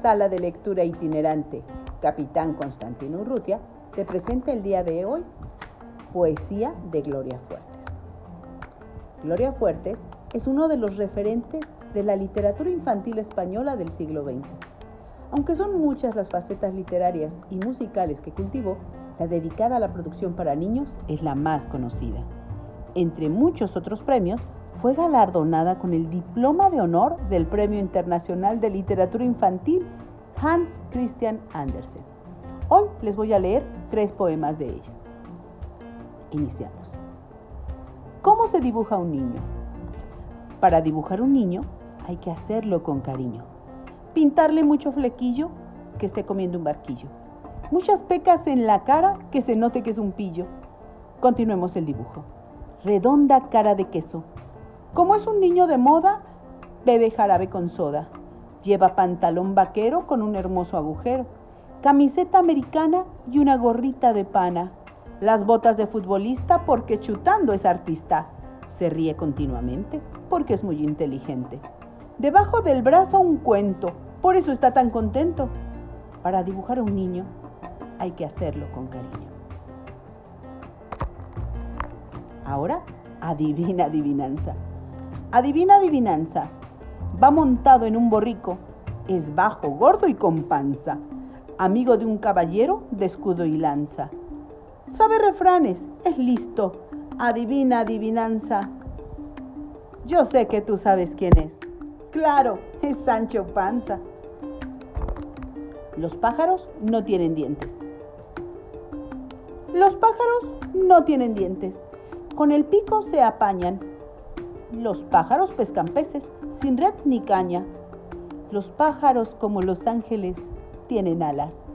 Sala de Lectura Itinerante, Capitán Constantino Urrutia, te presenta el día de hoy Poesía de Gloria Fuertes. Gloria Fuertes es uno de los referentes de la literatura infantil española del siglo XX. Aunque son muchas las facetas literarias y musicales que cultivó, la dedicada a la producción para niños es la más conocida. Entre muchos otros premios, fue galardonada con el diploma de honor del Premio Internacional de Literatura Infantil Hans Christian Andersen. Hoy les voy a leer tres poemas de ella. Iniciamos. ¿Cómo se dibuja un niño? Para dibujar un niño hay que hacerlo con cariño. Pintarle mucho flequillo, que esté comiendo un barquillo. Muchas pecas en la cara, que se note que es un pillo. Continuemos el dibujo. Redonda cara de queso, como es un niño de moda, bebe jarabe con soda. Lleva pantalón vaquero con un hermoso agujero, camiseta americana y una gorrita de pana. Las botas de futbolista porque chutando es artista. Se ríe continuamente porque es muy inteligente. Debajo del brazo un cuento, por eso está tan contento. Para dibujar a un niño hay que hacerlo con cariño. Ahora, adivina adivinanza. Adivina adivinanza. Va montado en un borrico. Es bajo, gordo y con panza. Amigo de un caballero de escudo y lanza. Sabe refranes, es listo. Adivina adivinanza. Yo sé que tú sabes quién es. Claro, es Sancho Panza. Los pájaros no tienen dientes. Los pájaros no tienen dientes. Con el pico se apañan los pájaros pescan peces, sin red ni caña. Los pájaros, como los ángeles, tienen alas.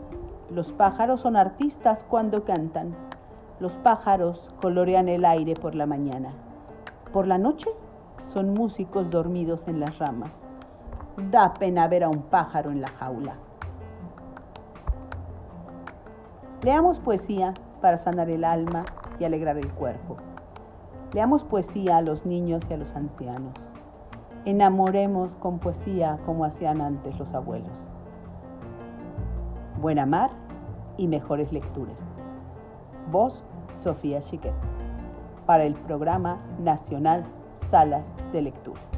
Los pájaros son artistas cuando cantan. Los pájaros colorean el aire por la mañana. Por la noche son músicos dormidos en las ramas. Da pena ver a un pájaro en la jaula. Leamos poesía para sanar el alma y alegrar el cuerpo. Leamos poesía a los niños y a los ancianos. Enamoremos con poesía como hacían antes los abuelos. Buena mar y mejores lecturas. Voz Sofía Chiquet. Para el programa nacional Salas de Lectura.